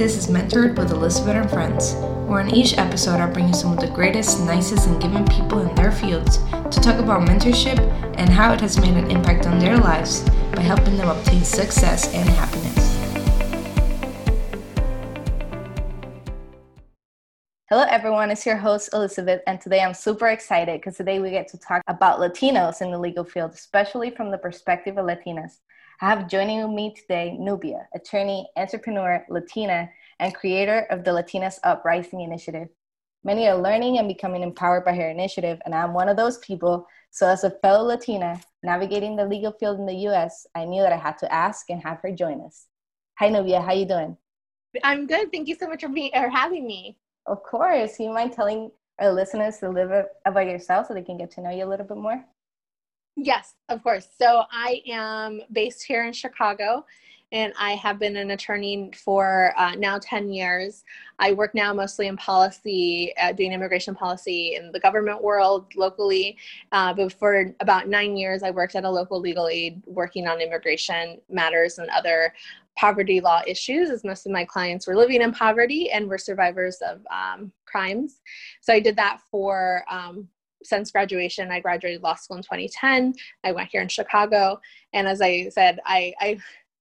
This is Mentored with Elizabeth and Friends, where in each episode I bring you some of the greatest, nicest, and giving people in their fields to talk about mentorship and how it has made an impact on their lives by helping them obtain success and happiness. Hello, everyone. It's your host, Elizabeth, and today I'm super excited because today we get to talk about Latinos in the legal field, especially from the perspective of Latinas. I have joining me today Nubia, attorney, entrepreneur, Latina, and creator of the Latinas Uprising Initiative. Many are learning and becoming empowered by her initiative, and I'm one of those people. So, as a fellow Latina navigating the legal field in the U.S., I knew that I had to ask and have her join us. Hi, Nubia. How you doing? I'm good. Thank you so much for me or having me. Of course. You mind telling our listeners a little bit about yourself so they can get to know you a little bit more? Yes, of course. So I am based here in Chicago and I have been an attorney for uh, now 10 years. I work now mostly in policy, uh, doing immigration policy in the government world locally. Uh, but for about nine years, I worked at a local legal aid working on immigration matters and other poverty law issues, as most of my clients were living in poverty and were survivors of um, crimes. So I did that for um, since graduation. I graduated law school in 2010. I went here in Chicago, and as I said, I I,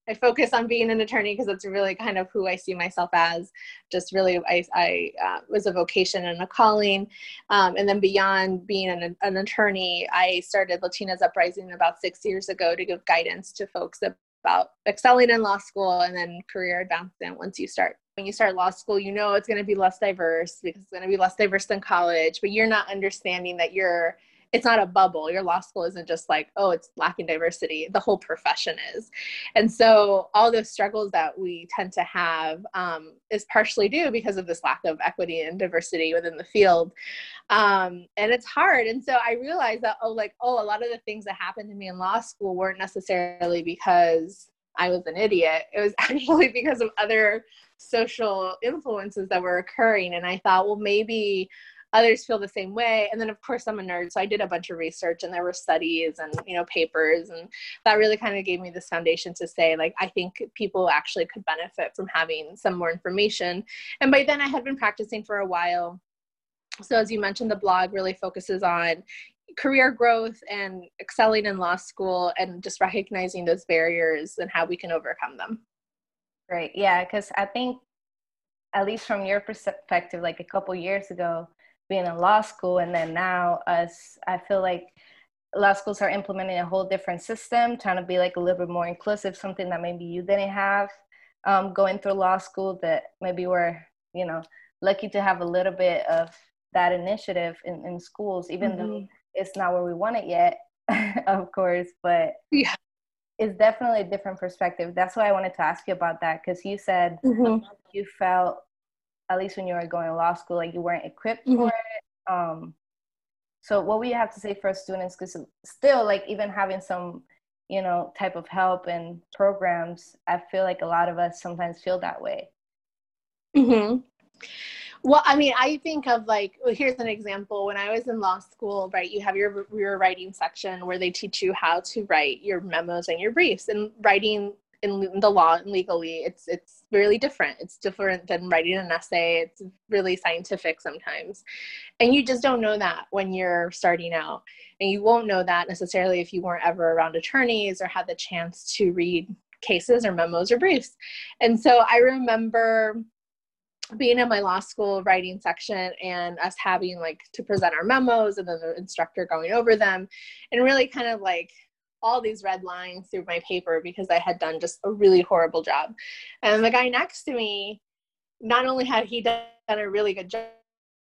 I focus on being an attorney because it's really kind of who I see myself as. Just really, I, I uh, was a vocation and a calling, um, and then beyond being an, an attorney, I started Latinas Uprising about six years ago to give guidance to folks about excelling in law school and then career advancement once you start when you start law school, you know it's going to be less diverse because it's going to be less diverse than college, but you're not understanding that you're it's not a bubble. Your law school isn't just like, oh, it's lacking diversity. The whole profession is. And so all those struggles that we tend to have um, is partially due because of this lack of equity and diversity within the field. Um, and it's hard. And so I realized that, oh, like, oh, a lot of the things that happened to me in law school weren't necessarily because I was an idiot. It was actually because of other social influences that were occurring. And I thought, well, maybe others feel the same way and then of course i'm a nerd so i did a bunch of research and there were studies and you know papers and that really kind of gave me this foundation to say like i think people actually could benefit from having some more information and by then i had been practicing for a while so as you mentioned the blog really focuses on career growth and excelling in law school and just recognizing those barriers and how we can overcome them. Great. Yeah, because I think, at least from your perspective, like a couple years ago, being in law school, and then now us, I feel like law schools are implementing a whole different system, trying to be like a little bit more inclusive, something that maybe you didn't have um, going through law school that maybe we're, you know, lucky to have a little bit of that initiative in, in schools, even mm-hmm. though it's not where we want it yet, of course, but yeah. it's definitely a different perspective. That's why I wanted to ask you about that because you said mm-hmm. you felt, at least when you were going to law school, like you weren't equipped mm-hmm. for it. Um, so, what would you have to say for students? Because still, like even having some, you know, type of help and programs, I feel like a lot of us sometimes feel that way. Hmm. Well, I mean, I think of like, well, here's an example. When I was in law school, right, you have your your writing section where they teach you how to write your memos and your briefs. And writing in the law and legally, it's it's really different. It's different than writing an essay. It's really scientific sometimes, and you just don't know that when you're starting out, and you won't know that necessarily if you weren't ever around attorneys or had the chance to read cases or memos or briefs. And so I remember being in my law school writing section and us having like to present our memos and then the instructor going over them and really kind of like all these red lines through my paper because I had done just a really horrible job. And the guy next to me, not only had he done a really good job,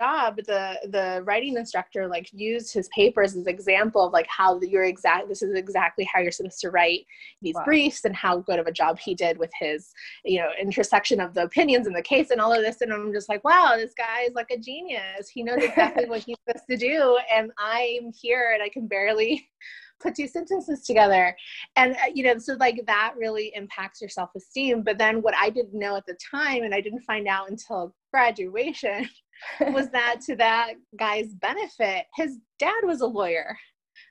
job the the writing instructor like used his papers as example of like how you're exact this is exactly how you're supposed to write these wow. briefs and how good of a job he did with his you know intersection of the opinions in the case and all of this. And i'm just like wow this guy is like a genius. He knows exactly what he's supposed to do. And i'm here and i can barely put two sentences together. And uh, you know so like that really impacts your self-esteem. But then what i didn't know at the time and i didn't find out until graduation was that to that guy's benefit, his dad was a lawyer.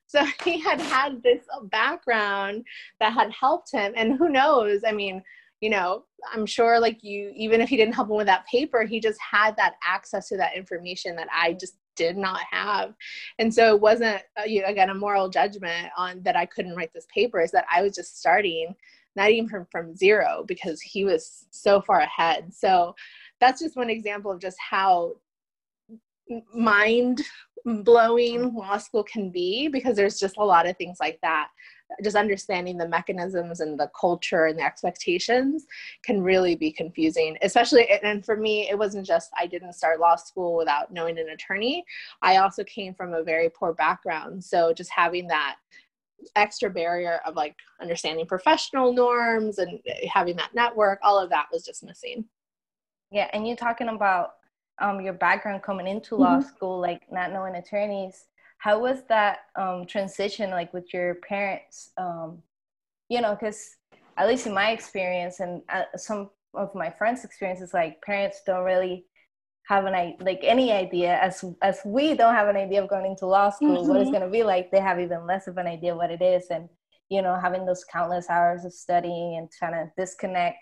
So he had had this background that had helped him. And who knows? I mean, you know i'm sure like you even if he didn't help him with that paper he just had that access to that information that i just did not have and so it wasn't uh, you know, again a moral judgment on that i couldn't write this paper is that i was just starting not even from, from zero because he was so far ahead so that's just one example of just how mind blowing law school can be because there's just a lot of things like that. Just understanding the mechanisms and the culture and the expectations can really be confusing especially and for me it wasn't just i didn't start law school without knowing an attorney. I also came from a very poor background. So just having that extra barrier of like understanding professional norms and having that network all of that was just missing yeah and you're talking about um, your background coming into law mm-hmm. school like not knowing attorneys how was that um, transition like with your parents um, you know because at least in my experience and uh, some of my friends experiences like parents don't really have an like any idea as as we don't have an idea of going into law school mm-hmm. what it's mm-hmm. going to be like they have even less of an idea what it is and you know having those countless hours of studying and trying to disconnect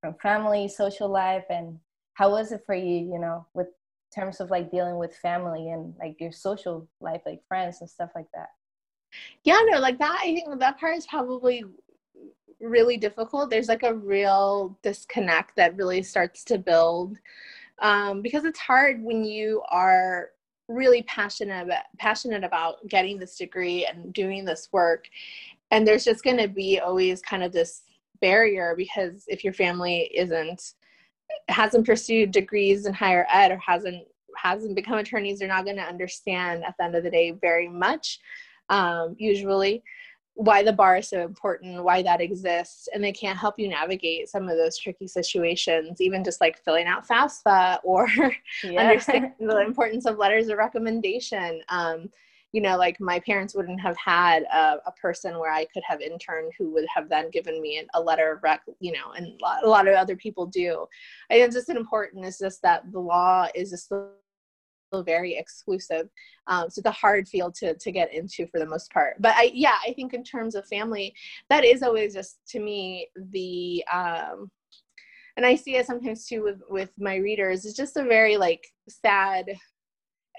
from family social life and how was it for you you know with terms of like dealing with family and like your social life, like friends and stuff like that? Yeah, no, like that, I think that part is probably really difficult. There's like a real disconnect that really starts to build um, because it's hard when you are really passionate about, passionate about getting this degree and doing this work and there's just going to be always kind of this barrier because if your family isn't hasn't pursued degrees in higher ed or hasn't hasn't become attorneys they're not going to understand at the end of the day very much um, usually why the bar is so important why that exists and they can't help you navigate some of those tricky situations even just like filling out fafsa or yeah. understanding the importance of letters of recommendation um, you know, like my parents wouldn't have had a, a, person where I could have interned who would have then given me a letter of rec, you know, and a lot of other people do. I think it's just important is just that the law is just very exclusive. Um, so it's a hard field to, to get into for the most part. But I, yeah, I think in terms of family, that is always just to me the, um, and I see it sometimes too with, with my readers, it's just a very like sad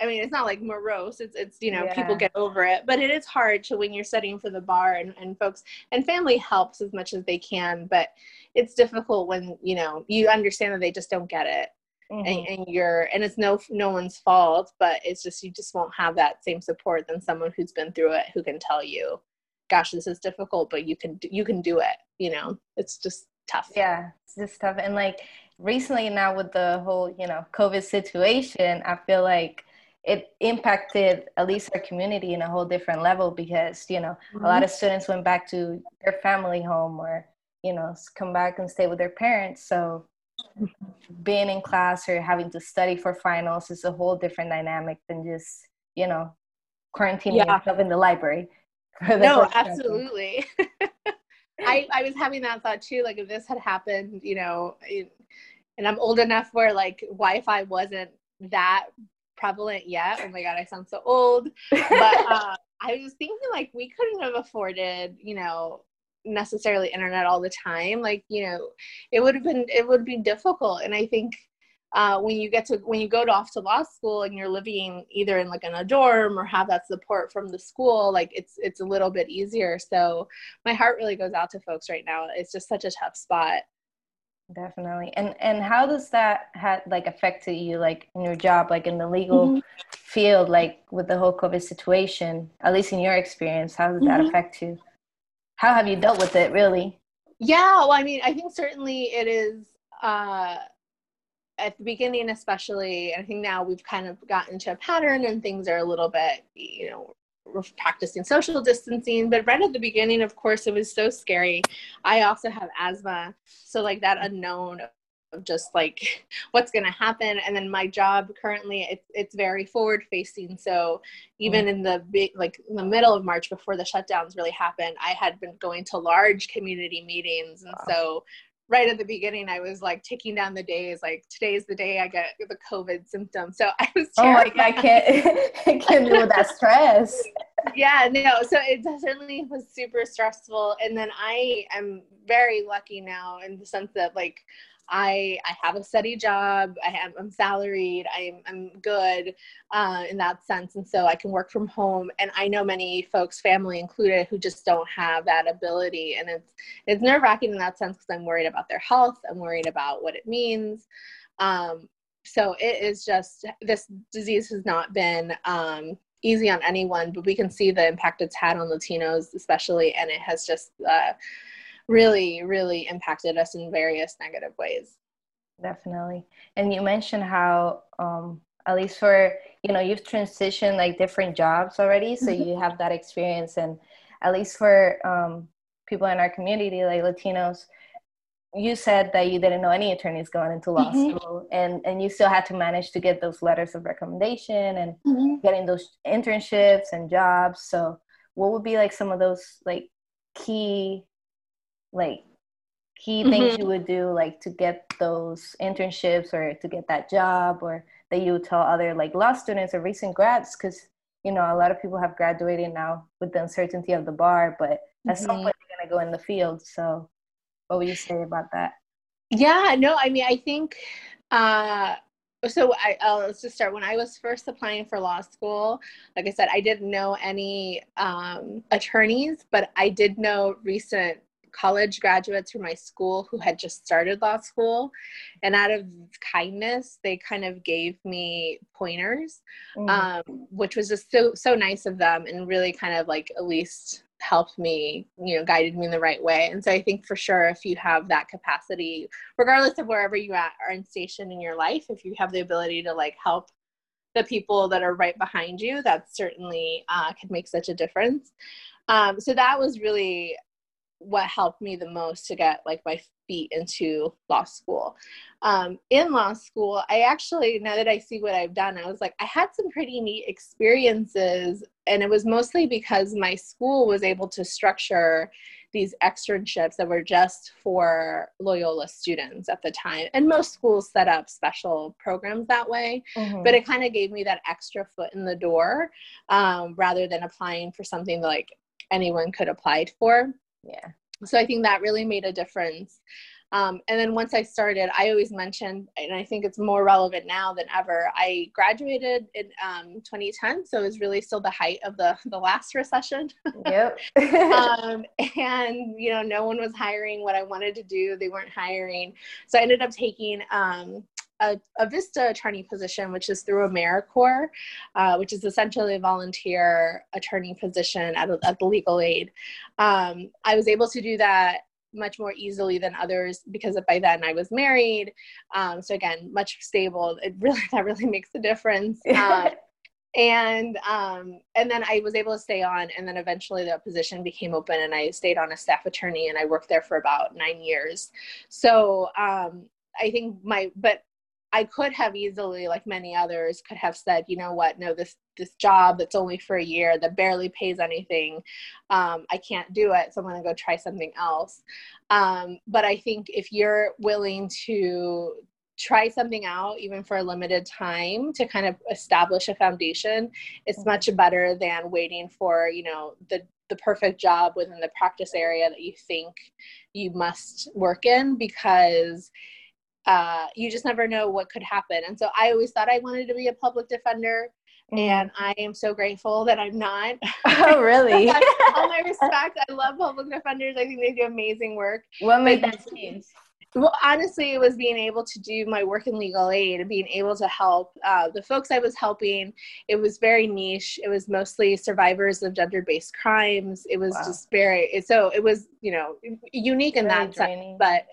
I mean, it's not like morose. It's it's you know yeah. people get over it, but it is hard to when you're studying for the bar and, and folks and family helps as much as they can, but it's difficult when you know you understand that they just don't get it, mm-hmm. and, and, you're and it's no no one's fault, but it's just you just won't have that same support than someone who's been through it who can tell you, "Gosh, this is difficult, but you can you can do it." You know, it's just tough. Yeah, it's just tough, and like recently now with the whole you know COVID situation, I feel like it impacted at least our community in a whole different level because you know mm-hmm. a lot mm-hmm. of students went back to their family home or you know come back and stay with their parents so being in class or having to study for finals is a whole different dynamic than just you know quarantining yeah. yourself in the library no absolutely I, I was having that thought too like if this had happened you know and i'm old enough where like wi-fi wasn't that prevalent yet. Oh my god, I sound so old. But uh, I was thinking like we couldn't have afforded, you know, necessarily internet all the time. Like you know, it would have been it would be difficult. And I think uh, when you get to when you go to off to law school and you're living either in like in a dorm or have that support from the school, like it's it's a little bit easier. So my heart really goes out to folks right now. It's just such a tough spot definitely and and how does that had like affected you like in your job like in the legal mm-hmm. field like with the whole covid situation at least in your experience how did that mm-hmm. affect you how have you dealt with it really yeah well i mean i think certainly it is uh at the beginning especially i think now we've kind of gotten to a pattern and things are a little bit you know practicing social distancing but right at the beginning of course it was so scary i also have asthma so like that unknown of just like what's going to happen and then my job currently it's, it's very forward facing so even mm. in the big like in the middle of march before the shutdowns really happened i had been going to large community meetings and wow. so right at the beginning, I was like taking down the days. Like today's the day I get the COVID symptoms. So I was. Terrified. Oh, like I can't, I can't deal with that stress. Yeah, no. So it certainly was super stressful, and then I am very lucky now in the sense that like I I have a steady job. I am I'm salaried. I'm I'm good uh, in that sense, and so I can work from home. And I know many folks, family included, who just don't have that ability, and it's it's nerve wracking in that sense because I'm worried about their health. I'm worried about what it means. Um, so it is just this disease has not been um, easy on anyone, but we can see the impact it's had on Latinos, especially, and it has just. Uh, really, really impacted us in various negative ways. Definitely. And you mentioned how, um, at least for, you know, you've transitioned like different jobs already. So mm-hmm. you have that experience. And at least for um, people in our community, like Latinos, you said that you didn't know any attorneys going into law mm-hmm. school and and you still had to manage to get those letters of recommendation and mm-hmm. getting those internships and jobs so what would be like some of those like key like key things mm-hmm. you would do like to get those internships or to get that job or that you would tell other like law students or recent grads because you know a lot of people have graduated now with the uncertainty of the bar but at some mm-hmm. point they're going to go in the field so what would you say about that yeah no i mean i think uh so I, uh, let's just start. When I was first applying for law school, like I said, I didn't know any um, attorneys, but I did know recent college graduates from my school who had just started law school. And out of kindness, they kind of gave me pointers, mm-hmm. um, which was just so, so nice of them and really kind of like at least helped me, you know, guided me in the right way. And so I think for sure, if you have that capacity, regardless of wherever you are in station in your life, if you have the ability to like help the people that are right behind you, that certainly uh, can make such a difference. Um, so that was really what helped me the most to get like my feet into law school. Um, in law school, I actually, now that I see what I've done, I was like, I had some pretty neat experiences. And it was mostly because my school was able to structure these externships that were just for Loyola students at the time. And most schools set up special programs that way. Mm-hmm. But it kind of gave me that extra foot in the door um, rather than applying for something like anyone could apply for yeah so i think that really made a difference um, and then once I started, I always mentioned, and I think it's more relevant now than ever. I graduated in um, 2010, so it was really still the height of the the last recession. Yep. um, and you know, no one was hiring what I wanted to do. They weren't hiring, so I ended up taking um, a, a, VISTA attorney position, which is through AmeriCorps, uh, which is essentially a volunteer attorney position at, a, at the legal aid. Um, I was able to do that much more easily than others because by then I was married. Um, so again, much stable. It really that really makes a difference. Uh, and um, and then I was able to stay on, and then eventually the position became open, and I stayed on as staff attorney, and I worked there for about nine years. So um, I think my but I could have easily, like many others, could have said, you know what, no, this this job that's only for a year that barely pays anything, um, I can't do it, so I'm going to go try something else. Um, but I think if you're willing to try something out, even for a limited time, to kind of establish a foundation, it's mm-hmm. much better than waiting for you know the the perfect job within the practice area that you think you must work in because uh, you just never know what could happen. And so I always thought I wanted to be a public defender. Mm-hmm. And I am so grateful that I'm not. Oh, really? All my respect. I love public defenders. I think they do amazing work. What made that change? Well, honestly, it was being able to do my work in legal aid and being able to help uh, the folks I was helping. It was very niche. It was mostly survivors of gender based crimes. It was wow. just very, so it was, you know, unique in very that draining. sense. But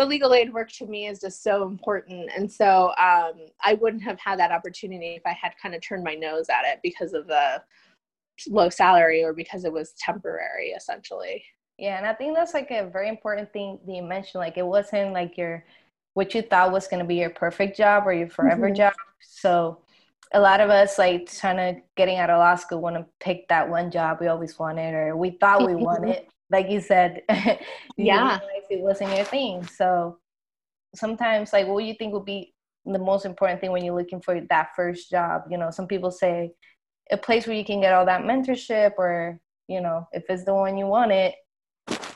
but legal aid work to me is just so important. And so um, i wouldn't have had that opportunity if i had kind of turned my nose at it because of the low salary or because it was temporary essentially. Yeah and i think that's like a very important thing that you mentioned like it wasn't like your what you thought was going to be your perfect job or your forever mm-hmm. job. So a lot of us like trying to getting out of law school want to pick that one job we always wanted or we thought we wanted like you said, yeah, it wasn't your thing. So sometimes, like, what do you think would be the most important thing when you're looking for that first job? You know, some people say a place where you can get all that mentorship or you know if it's the one you want it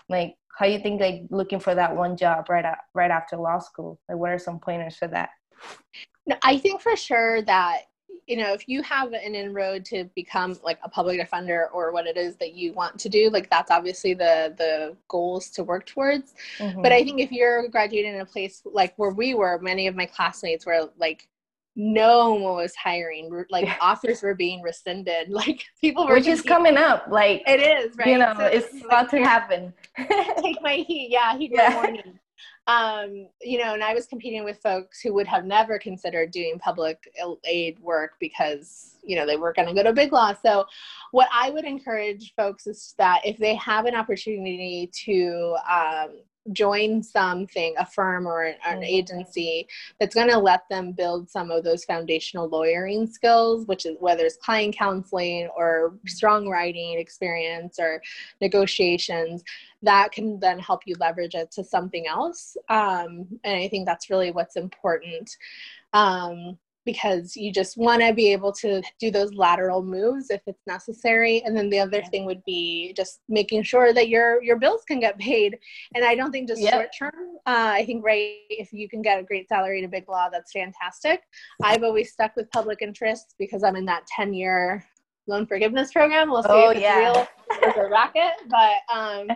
like how you think like looking for that one job right at, right after law school like what are some pointers for that no, i think for sure that you know if you have an inroad to become like a public defender or what it is that you want to do like that's obviously the the goals to work towards. Mm-hmm. but i think if you're graduating in a place like where we were many of my classmates were like no one was hiring like yeah. offers were being rescinded. Like people were which is coming up like it is right? you know so it's about to happen. take my heat. Yeah heat yeah. my morning um you know and i was competing with folks who would have never considered doing public aid work because you know they were going to go to big law. So what i would encourage folks is that if they have an opportunity to um, join something, a firm or an, an mm-hmm. agency that's going to let them build some of those foundational lawyering skills, which is whether it's client counseling or strong writing experience or negotiations, that can then help you leverage it to something else. Um, and I think that's really what's important. Um, because you just want to be able to do those lateral moves if it's necessary. And then the other thing would be just making sure that your your bills can get paid. And i don't think just yep. short term uh, i think right if you can get a great salary to big law that's fantastic. I've always stuck with public interest because i'm in that 10 year loan forgiveness program. We'll see oh, if it's yeah. real as a racket but um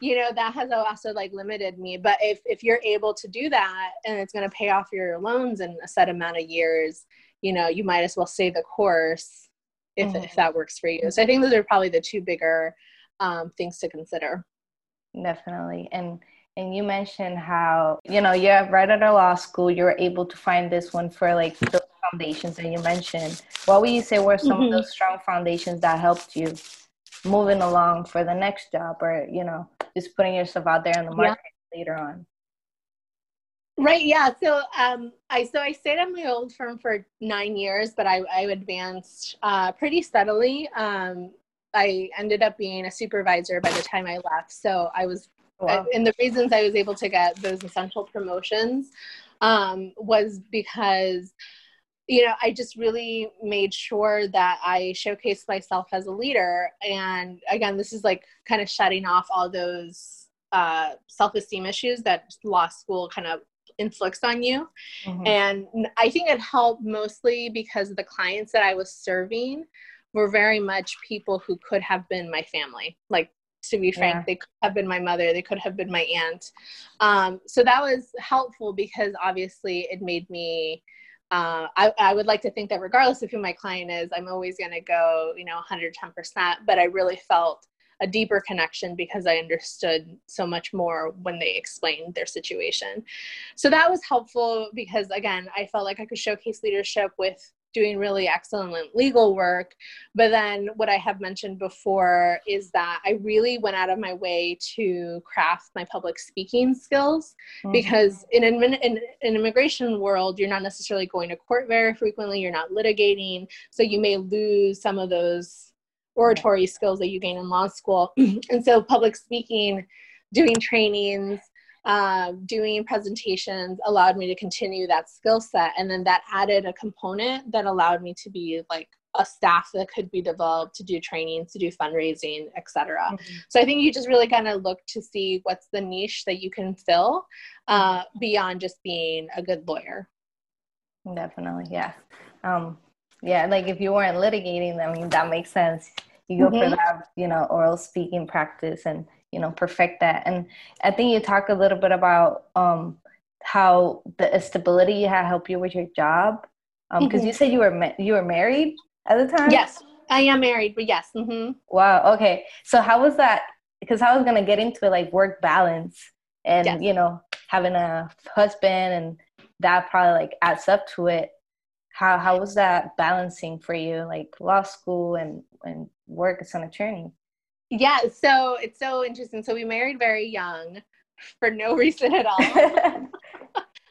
you know that has also like limited me. But if if you're able to do that and it's going to pay off your loans in a set amount of years you know you might as well stay the course if, mm-hmm. if that works for you. So i think those are probably the two bigger um, things to consider. Definitely. And and you mentioned how you know you're right at a law school you were able to find this one for like the foundations that you mentioned what would you say were some mm-hmm. of those strong foundations that helped you moving along for the next job or you know just putting yourself out there in the market yeah. later on right yeah so um i so i stayed at my old firm for nine years but i i advanced uh pretty steadily um i ended up being a supervisor by the time i left so i was wow. I, and the reasons i was able to get those essential promotions um was because you know, I just really made sure that I showcased myself as a leader. And again, this is like kind of shutting off all those uh, self esteem issues that law school kind of inflicts on you. Mm-hmm. And I think it helped mostly because the clients that I was serving were very much people who could have been my family. Like, to be frank, yeah. they could have been my mother, they could have been my aunt. Um, so that was helpful because obviously it made me uh, I, I, would like to think that regardless of who my client is, I'm always going to go, you know, 110%. But I really felt a deeper connection because I understood so much more when they explained their situation. So that was helpful because, again, I felt like I could showcase leadership with doing really excellent legal work. But then what I have mentioned before is that I really went out of my way to craft my public speaking skills mm-hmm. because in an in an immigration world, you're not necessarily going to court very frequently, you're not litigating, so you may lose some of those oratory skills that you gain in law school. and so public speaking, doing trainings, uh, doing presentations allowed me to continue that skill set. And then that added a component that allowed me to be like a staff that could be developed to do trainings to do fundraising etc mm-hmm. so i think you just really kind of look to see what's the niche that you can fill uh, beyond just being a good lawyer. Definitely yeah um, yeah like if you weren't litigating i mean that makes sense. You go mm-hmm. for that you know oral speaking practice and you know perfect that. And i think you talk a little bit about um how the stability had helped you with your job um because mm-hmm. you said you were ma- you were married at the time? Yes. I am married but yes. Mm-hmm. wow. Okay. So how was that? Because i was gonna get into it like work balance and yes. you know having a husband and that probably like adds up to it. How how was that balancing for you like law school and and work as an attorney yeah, so it's so interesting. So we married very young for no reason at all.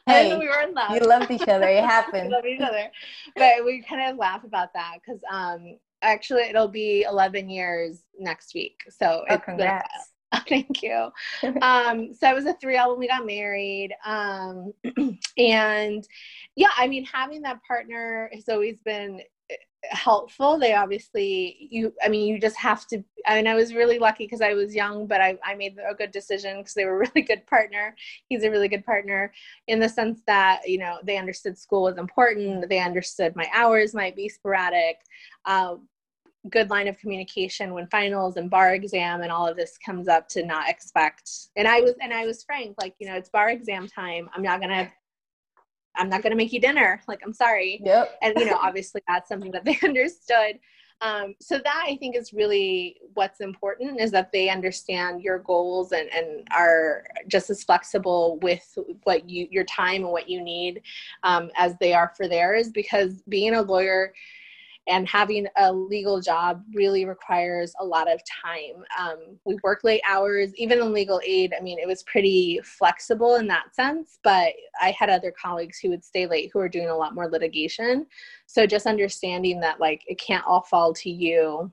hey, we were in love. You loved each other. It happened. we loved each other. But we kind of laugh about that because um, actually it'll be 11 years next week. So oh, congrats. Thank you. um, so it was a three album. We got married. Um, and yeah, I mean, having that partner has always been helpful they obviously you i mean you just have to I mean, I was really lucky because I was young, but I, I made a good decision because they were a really good partner. He's a really good partner in the sense that, you know, they understood school was important. They understood my hours might be sporadic. Uh, good line of communication when finals and bar exam and all of this comes up to not expect. And I was, and I was frank, like, you know, it's bar exam time. I'm not to I'm not going to make you dinner. Like, I'm sorry. Yep. And, you know, obviously that's something that they understood. Um, so that I think is really what's important is that they understand your goals and, and are just as flexible with what you, your time and what you need um, as they are for theirs. Because being a lawyer, and having a legal job really requires a lot of time. Um, we work late hours, even in legal aid. I mean, it was pretty flexible in that sense, but I had other colleagues who would stay late who are doing a lot more litigation. So just understanding that, like, it can't all fall to you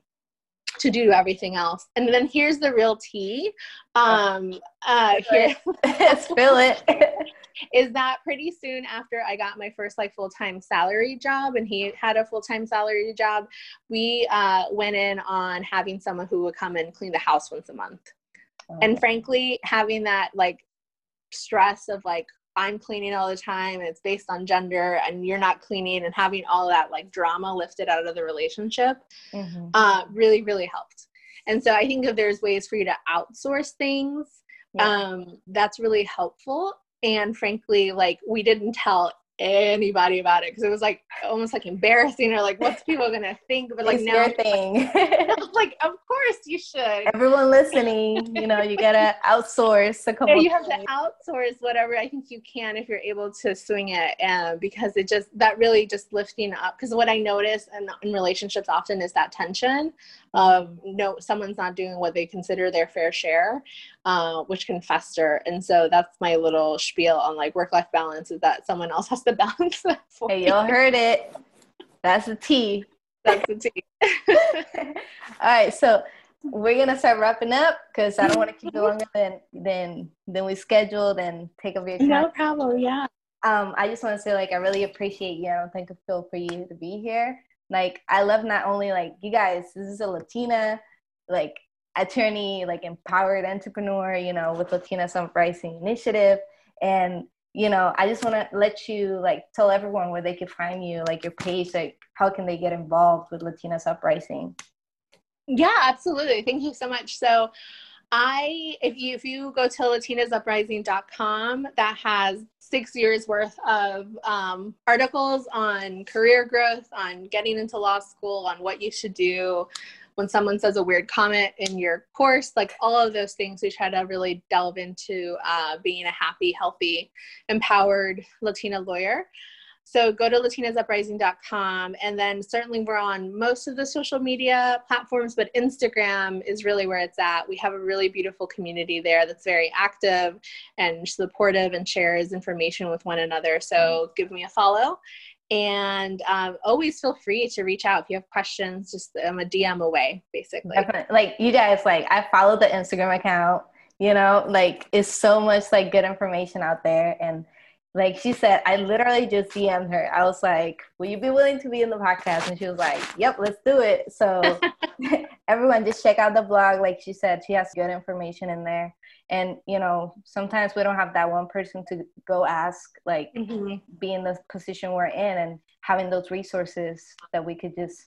to do everything else. And then here's the real tea. Um, uh, here, spill it. is that pretty soon after I got my first like full time salary job, and he had a full time salary job, we uh, went in on having someone who would come and clean the house once a month. Oh. And frankly, having that like stress of like I'm cleaning all the time, and it's based on gender, and you're not cleaning, and having all that like drama lifted out of the relationship, mm-hmm. uh, really, really helped. And so I think if there's ways for you to outsource things, yeah. um, that's really helpful and frankly like we didn't tell anybody about it because it was like almost like embarrassing or like what's people gonna think? But like it's now thing. Like of course you should. Everyone listening you know you gotta outsource a couple yeah, you have things. to outsource whatever i think you can if you're able to swing it and because it just that really just lifting up because what i notice in, in relationships often is that tension of no someone's not doing what they consider their fair share uh, which can fester and so that's my little spiel on like work life balance is that someone else has to balance that for hey y'all heard it that's the tea that's the tea all right so we're gonna start wrapping up because I don't want to keep it longer than than than we scheduled and take up your time. No problem. Yeah. Um, I just want to say like I really appreciate you. I don't think feel for you to be here. Like I love not only like you guys, this is a Latina like attorney, like empowered entrepreneur, you know, with Latinas Uprising Initiative. And, you know, I just want to let you like tell everyone where they can find you, like your page, like how can they get involved with Latinas Uprising? Yeah, absolutely. Thank you so much. So I if you if you go to latinasuprising.com, that has six years worth of um, articles on career growth, on getting into law school, on what you should do when someone says a weird comment in your course, like all of those things. We try to really delve into uh, being a happy, healthy, empowered Latina lawyer. So go to latinasuprising.com. And then certainly we're on most of the social media platforms, but Instagram is really where it's at. We have a really beautiful community there that's very active and supportive and shares information with one another. So give me a follow. And um, always feel free to reach out if you have questions. Just I'm a DM away, basically. Definitely. Like you guys, like I follow the Instagram account. You know, like it's so much like good information out there, and like she said, I literally just DM'd her. I was like, Will you be willing to be in the podcast? And she was like, Yep, let's do it. So everyone just check out the blog. Like she said, she has good information in there. And you know, sometimes we don't have that one person to go ask, like mm-hmm. be in the position we're in and having those resources that we could just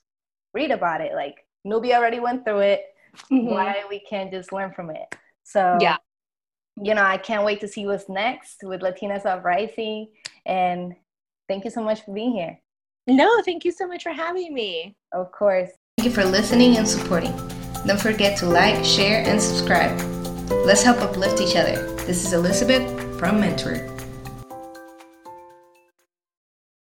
read about it. Like Nubia already went through it. Mm-hmm. Why we can't just learn from it. So yeah you know, I can't wait to see what's next with Latinas Uprising. And thank you so much for being here. No, thank you so much for having me. Of course. Thank you for listening and supporting. Don't forget to like, share, and subscribe. Let's help uplift each other. This is Elizabeth from Mentor.